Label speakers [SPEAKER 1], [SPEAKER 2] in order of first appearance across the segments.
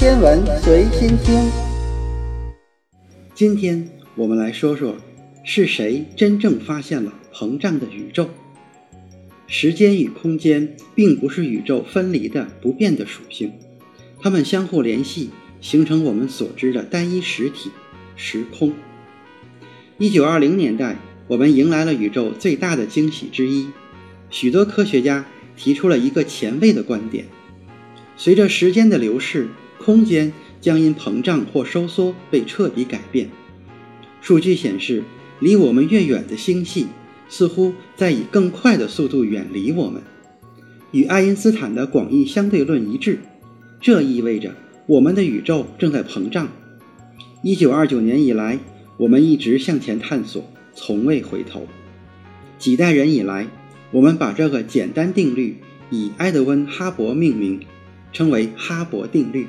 [SPEAKER 1] 天文随心听。
[SPEAKER 2] 今天我们来说说，是谁真正发现了膨胀的宇宙？时间与空间并不是宇宙分离的不变的属性，它们相互联系，形成我们所知的单一实体——时空。一九二零年代，我们迎来了宇宙最大的惊喜之一，许多科学家提出了一个前卫的观点。随着时间的流逝，空间将因膨胀或收缩被彻底改变。数据显示，离我们越远的星系，似乎在以更快的速度远离我们，与爱因斯坦的广义相对论一致。这意味着我们的宇宙正在膨胀。一九二九年以来，我们一直向前探索，从未回头。几代人以来，我们把这个简单定律以埃德温·哈勃命名。称为哈勃定律，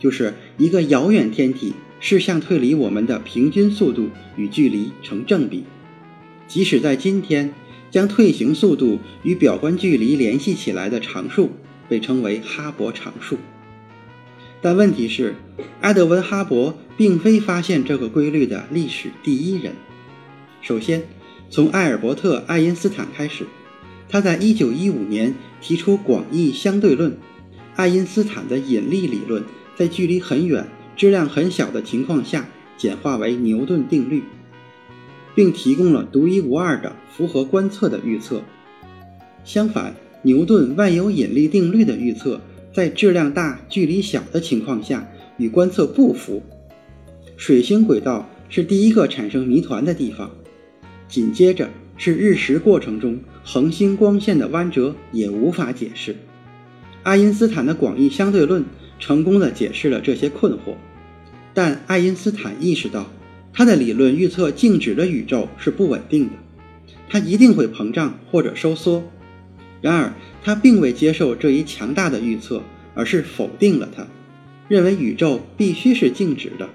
[SPEAKER 2] 就是一个遥远天体视向退离我们的平均速度与距离成正比。即使在今天，将退行速度与表观距离联系起来的常数被称为哈勃常数。但问题是，埃德温·哈勃并非发现这个规律的历史第一人。首先，从艾尔伯特·爱因斯坦开始，他在1915年提出广义相对论。爱因斯坦的引力理论在距离很远、质量很小的情况下简化为牛顿定律，并提供了独一无二的符合观测的预测。相反，牛顿万有引力定律的预测在质量大、距离小的情况下与观测不符。水星轨道是第一个产生谜团的地方，紧接着是日食过程中恒星光线的弯折也无法解释。爱因斯坦的广义相对论成功的解释了这些困惑，但爱因斯坦意识到，他的理论预测静止的宇宙是不稳定的，它一定会膨胀或者收缩。然而，他并未接受这一强大的预测，而是否定了它，认为宇宙必须是静止的。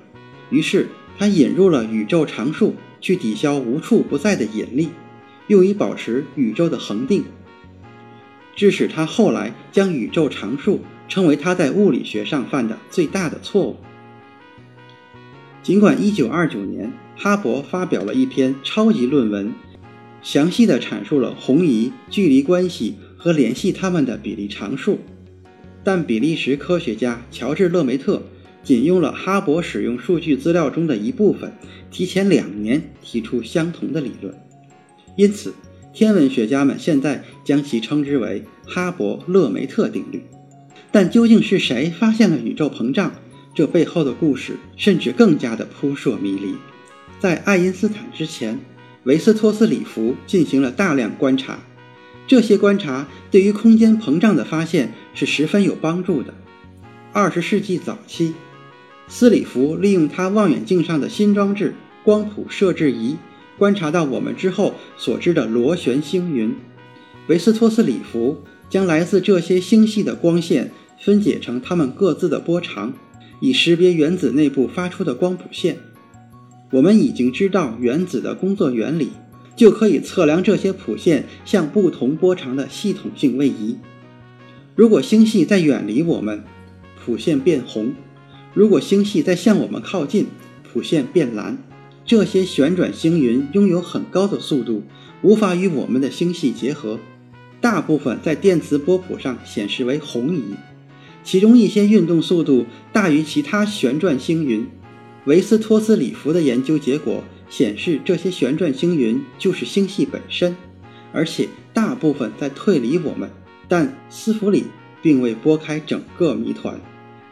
[SPEAKER 2] 于是，他引入了宇宙常数去抵消无处不在的引力，用以保持宇宙的恒定。致使他后来将宇宙常数称为他在物理学上犯的最大的错误。尽管1929年哈勃发表了一篇超级论文，详细的阐述了红移、距离关系和联系它们的比例常数，但比利时科学家乔治·勒梅特仅用了哈勃使用数据资料中的一部分，提前两年提出相同的理论，因此。天文学家们现在将其称之为哈勃勒梅特定律，但究竟是谁发现了宇宙膨胀？这背后的故事甚至更加的扑朔迷离。在爱因斯坦之前，维斯托斯里弗进行了大量观察，这些观察对于空间膨胀的发现是十分有帮助的。二十世纪早期，斯里弗利用他望远镜上的新装置——光谱摄制仪。观察到我们之后所知的螺旋星云，维斯托斯里弗将来自这些星系的光线分解成它们各自的波长，以识别原子内部发出的光谱线。我们已经知道原子的工作原理，就可以测量这些谱线向不同波长的系统性位移。如果星系在远离我们，谱线变红；如果星系在向我们靠近，谱线变蓝。这些旋转星云拥有很高的速度，无法与我们的星系结合，大部分在电磁波谱上显示为红移，其中一些运动速度大于其他旋转星云。维斯托斯里弗的研究结果显示，这些旋转星云就是星系本身，而且大部分在退离我们。但斯弗里并未拨开整个谜团。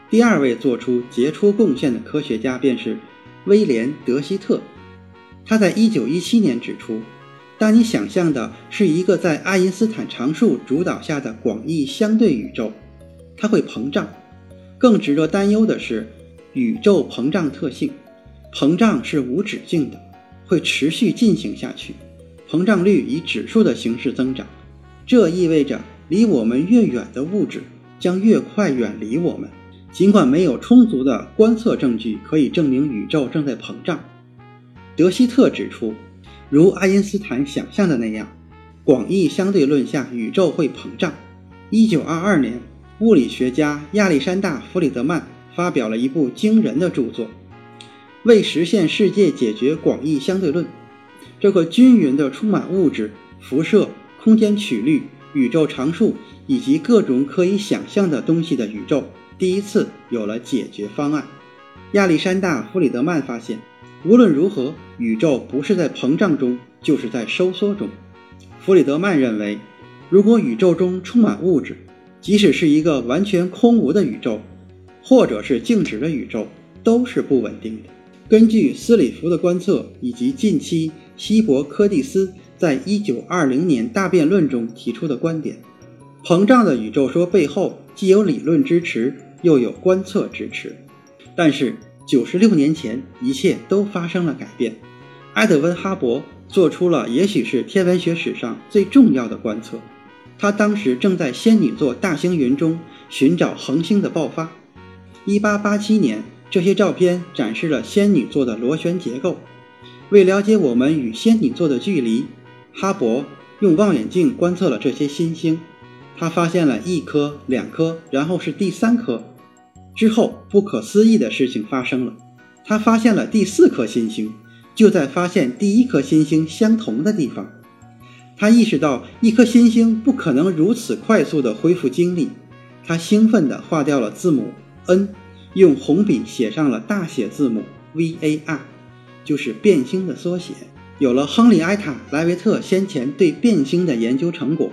[SPEAKER 2] 第二位做出杰出贡献的科学家便是。威廉·德希特，他在1917年指出，当你想象的是一个在爱因斯坦常数主导下的广义相对宇宙，它会膨胀。更值得担忧的是，宇宙膨胀特性，膨胀是无止境的，会持续进行下去，膨胀率以指数的形式增长。这意味着，离我们越远的物质将越快远离我们。尽管没有充足的观测证据可以证明宇宙正在膨胀，德希特指出，如爱因斯坦想象的那样，广义相对论下宇宙会膨胀。1922年，物理学家亚历山大·弗里德曼发表了一部惊人的著作，为实现世界解决广义相对论。这个均匀的、充满物质、辐射、空间曲率、宇宙常数以及各种可以想象的东西的宇宙，第一次有了解决方案。亚历山大·弗里德曼发现，无论如何，宇宙不是在膨胀中，就是在收缩中。弗里德曼认为，如果宇宙中充满物质，即使是一个完全空无的宇宙，或者是静止的宇宙，都是不稳定的。根据斯里夫的观测以及近期希伯柯蒂斯在1920年大辩论中提出的观点，膨胀的宇宙说背后既有理论支持，又有观测支持。但是96年前，一切都发生了改变。埃德温·哈勃做出了也许是天文学史上最重要的观测。他当时正在仙女座大星云中寻找恒星的爆发。1887年，这些照片展示了仙女座的螺旋结构。为了解我们与仙女座的距离，哈勃用望远镜观测了这些新星。他发现了一颗、两颗，然后是第三颗。之后，不可思议的事情发生了，他发现了第四颗新星，就在发现第一颗新星相同的地方。他意识到一颗新星不可能如此快速地恢复精力，他兴奋地划掉了字母 n，用红笔写上了大写字母 VAR，就是变星的缩写。有了亨利埃塔莱维特先前对变星的研究成果，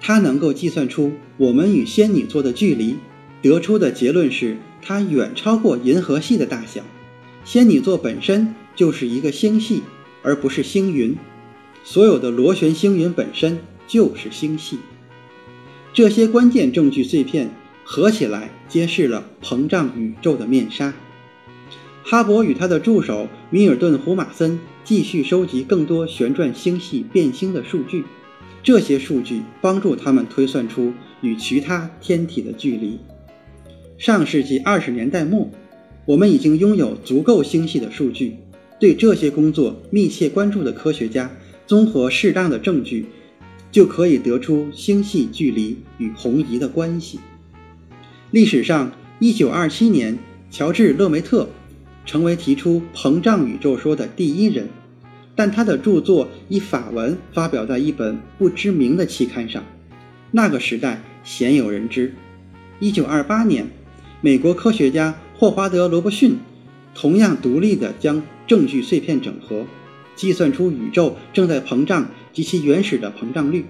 [SPEAKER 2] 他能够计算出我们与仙女座的距离，得出的结论是它远超过银河系的大小。仙女座本身就是一个星系，而不是星云。所有的螺旋星云本身就是星系，这些关键证据碎片合起来揭示了膨胀宇宙的面纱。哈勃与他的助手米尔顿·胡马森继续收集更多旋转星系变星的数据，这些数据帮助他们推算出与其他天体的距离。上世纪二十年代末，我们已经拥有足够星系的数据，对这些工作密切关注的科学家。综合适当的证据，就可以得出星系距离与红移的关系。历史上，1927年，乔治·勒梅特成为提出膨胀宇宙说的第一人，但他的著作以法文发表在一本不知名的期刊上。那个时代鲜有人知。1928年，美国科学家霍华德·罗伯逊同样独立地将证据碎片整合。计算出宇宙正在膨胀及其原始的膨胀率，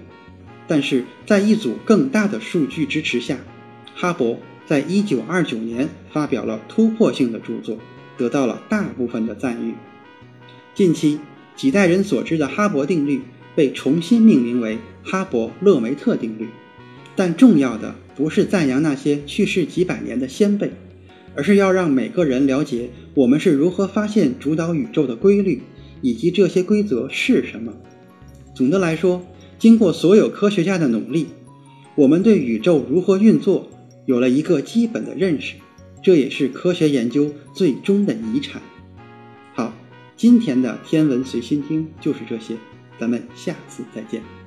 [SPEAKER 2] 但是在一组更大的数据支持下，哈勃在1929年发表了突破性的著作，得到了大部分的赞誉。近期几代人所知的哈勃定律被重新命名为哈勃勒梅特定律，但重要的不是赞扬那些去世几百年的先辈，而是要让每个人了解我们是如何发现主导宇宙的规律。以及这些规则是什么？总的来说，经过所有科学家的努力，我们对宇宙如何运作有了一个基本的认识，这也是科学研究最终的遗产。好，今天的天文随心听就是这些，咱们下次再见。